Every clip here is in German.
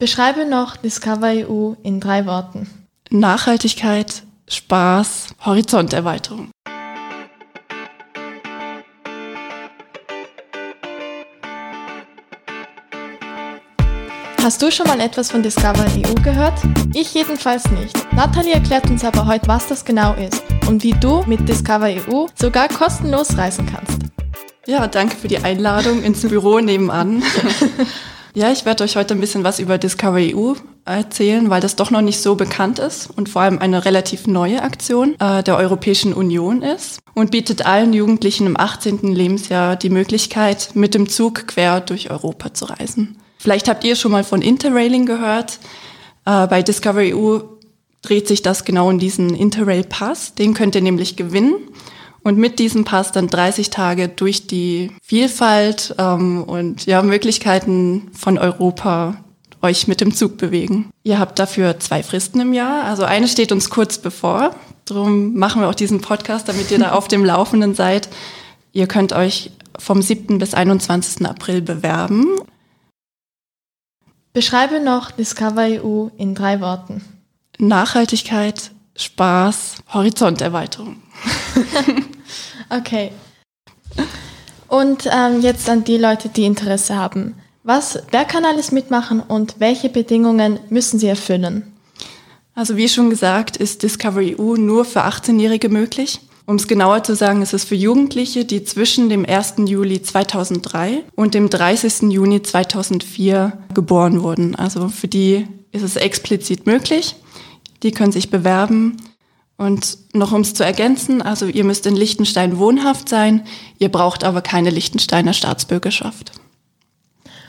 Beschreibe noch Discover EU in drei Worten. Nachhaltigkeit, Spaß, Horizonterweiterung. Hast du schon mal etwas von Discover EU gehört? Ich jedenfalls nicht. Nathalie erklärt uns aber heute, was das genau ist und wie du mit Discover EU sogar kostenlos reisen kannst. Ja, danke für die Einladung ins Büro nebenan. ja, ich werde euch heute ein bisschen was über Discover EU erzählen, weil das doch noch nicht so bekannt ist und vor allem eine relativ neue Aktion äh, der Europäischen Union ist und bietet allen Jugendlichen im 18. Lebensjahr die Möglichkeit, mit dem Zug quer durch Europa zu reisen. Vielleicht habt ihr schon mal von Interrailing gehört. Äh, bei Discovery EU dreht sich das genau in diesen Interrail Pass. Den könnt ihr nämlich gewinnen und mit diesem Pass dann 30 Tage durch die Vielfalt ähm, und ja, Möglichkeiten von Europa euch mit dem Zug bewegen. Ihr habt dafür zwei Fristen im Jahr. Also eine steht uns kurz bevor. Darum machen wir auch diesen Podcast, damit ihr da auf dem Laufenden seid. Ihr könnt euch vom 7. bis 21. April bewerben. Beschreibe noch Discover EU in drei Worten. Nachhaltigkeit, Spaß, Horizonterweiterung. okay. Und ähm, jetzt an die Leute, die Interesse haben. Was, wer kann alles mitmachen und welche Bedingungen müssen sie erfüllen? Also wie schon gesagt, ist Discovery EU nur für 18-Jährige möglich. Um es genauer zu sagen, ist es für Jugendliche, die zwischen dem 1. Juli 2003 und dem 30. Juni 2004 geboren wurden. Also für die ist es explizit möglich. Die können sich bewerben. Und noch um es zu ergänzen, also ihr müsst in Liechtenstein wohnhaft sein, ihr braucht aber keine Liechtensteiner Staatsbürgerschaft.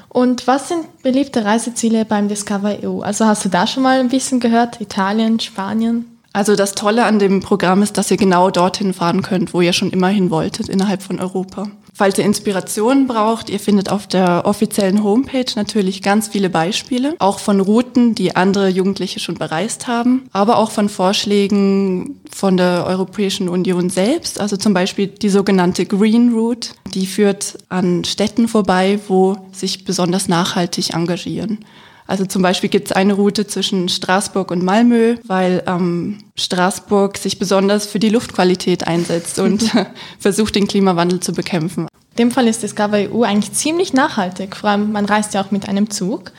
Und was sind beliebte Reiseziele beim Discover EU? Also hast du da schon mal ein bisschen gehört? Italien, Spanien? Also das Tolle an dem Programm ist, dass ihr genau dorthin fahren könnt, wo ihr schon immer hin wolltet, innerhalb von Europa. Falls ihr Inspirationen braucht, ihr findet auf der offiziellen Homepage natürlich ganz viele Beispiele, auch von Routen, die andere Jugendliche schon bereist haben, aber auch von Vorschlägen von der Europäischen Union selbst, also zum Beispiel die sogenannte Green Route, die führt an Städten vorbei, wo sich besonders nachhaltig engagieren. Also zum Beispiel gibt es eine Route zwischen Straßburg und Malmö, weil ähm, Straßburg sich besonders für die Luftqualität einsetzt und versucht, den Klimawandel zu bekämpfen. In dem Fall ist Discover EU eigentlich ziemlich nachhaltig. Vor allem, man reist ja auch mit einem Zug.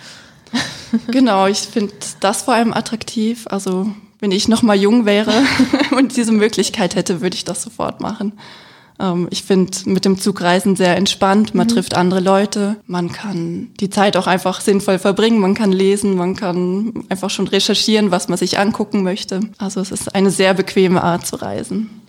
genau, ich finde das vor allem attraktiv. Also wenn ich noch mal jung wäre und diese Möglichkeit hätte, würde ich das sofort machen. Ähm, ich finde mit dem Zugreisen sehr entspannt. Man mhm. trifft andere Leute. Man kann die Zeit auch einfach sinnvoll verbringen. Man kann lesen. Man kann einfach schon recherchieren, was man sich angucken möchte. Also es ist eine sehr bequeme Art zu reisen.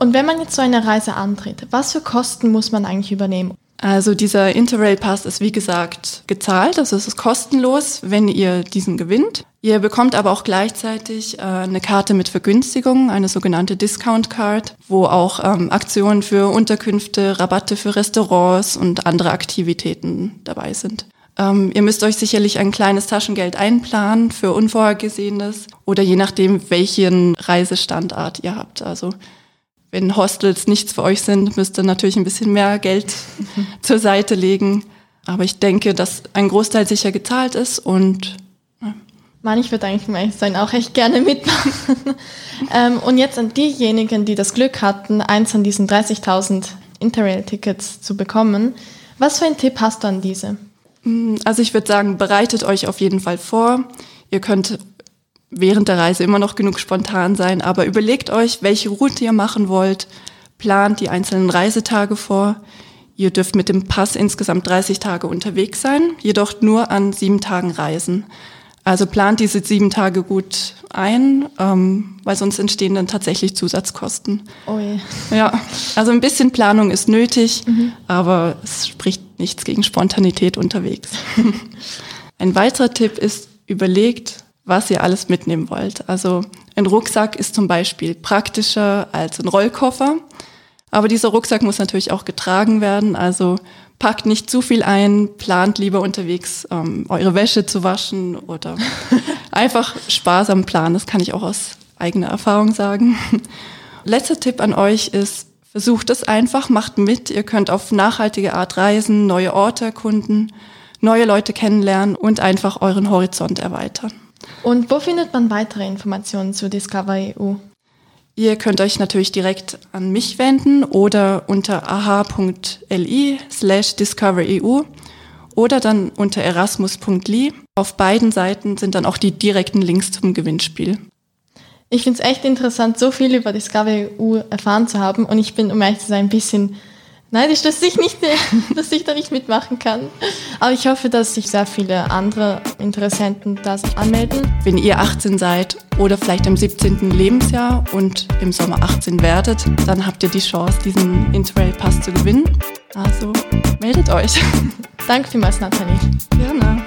Und wenn man jetzt so eine Reise antritt, was für Kosten muss man eigentlich übernehmen? Also dieser Interrail Pass ist wie gesagt gezahlt, also es ist kostenlos, wenn ihr diesen gewinnt. Ihr bekommt aber auch gleichzeitig äh, eine Karte mit Vergünstigung, eine sogenannte Discount Card, wo auch ähm, Aktionen für Unterkünfte, Rabatte für Restaurants und andere Aktivitäten dabei sind. Ähm, ihr müsst euch sicherlich ein kleines Taschengeld einplanen für Unvorhergesehenes oder je nachdem, welchen Reisestandard ihr habt. Also wenn Hostels nichts für euch sind, müsst ihr natürlich ein bisschen mehr Geld zur Seite legen. Aber ich denke, dass ein Großteil sicher gezahlt ist und ja. Mann, ich würde eigentlich um sein auch echt gerne mitmachen. ähm, und jetzt an diejenigen, die das Glück hatten, eins von diesen 30.000 Interrail-Tickets zu bekommen. Was für einen Tipp hast du an diese? Mm, also ich würde sagen, bereitet euch auf jeden Fall vor. Ihr könnt während der Reise immer noch genug spontan sein, aber überlegt euch, welche Route ihr machen wollt, plant die einzelnen Reisetage vor. Ihr dürft mit dem Pass insgesamt 30 Tage unterwegs sein, jedoch nur an sieben Tagen reisen. Also plant diese sieben Tage gut ein, ähm, weil sonst entstehen dann tatsächlich Zusatzkosten. Oh je. Ja, also ein bisschen Planung ist nötig, mhm. aber es spricht nichts gegen Spontanität unterwegs. ein weiterer Tipp ist, überlegt, was ihr alles mitnehmen wollt. Also ein Rucksack ist zum Beispiel praktischer als ein Rollkoffer. Aber dieser Rucksack muss natürlich auch getragen werden. Also packt nicht zu viel ein, plant lieber unterwegs ähm, eure Wäsche zu waschen oder einfach sparsam planen. Das kann ich auch aus eigener Erfahrung sagen. Letzter Tipp an euch ist, versucht es einfach, macht mit. Ihr könnt auf nachhaltige Art reisen, neue Orte erkunden. neue Leute kennenlernen und einfach euren Horizont erweitern. Und wo findet man weitere Informationen zu Discover EU? Ihr könnt euch natürlich direkt an mich wenden oder unter aha.li slash discovereu oder dann unter erasmus.li. Auf beiden Seiten sind dann auch die direkten Links zum Gewinnspiel. Ich finde es echt interessant, so viel über Discovery EU erfahren zu haben und ich bin, um ehrlich zu sein, ein bisschen neidisch, dass ich, nicht, dass ich da nicht mitmachen kann. Aber ich hoffe, dass sich sehr viele andere Interessenten das anmelden. Wenn ihr 18 seid oder vielleicht im 17. Lebensjahr und im Sommer 18 werdet, dann habt ihr die Chance, diesen Interrail-Pass zu gewinnen. Also meldet euch. Danke vielmals, Nathalie. Gerne.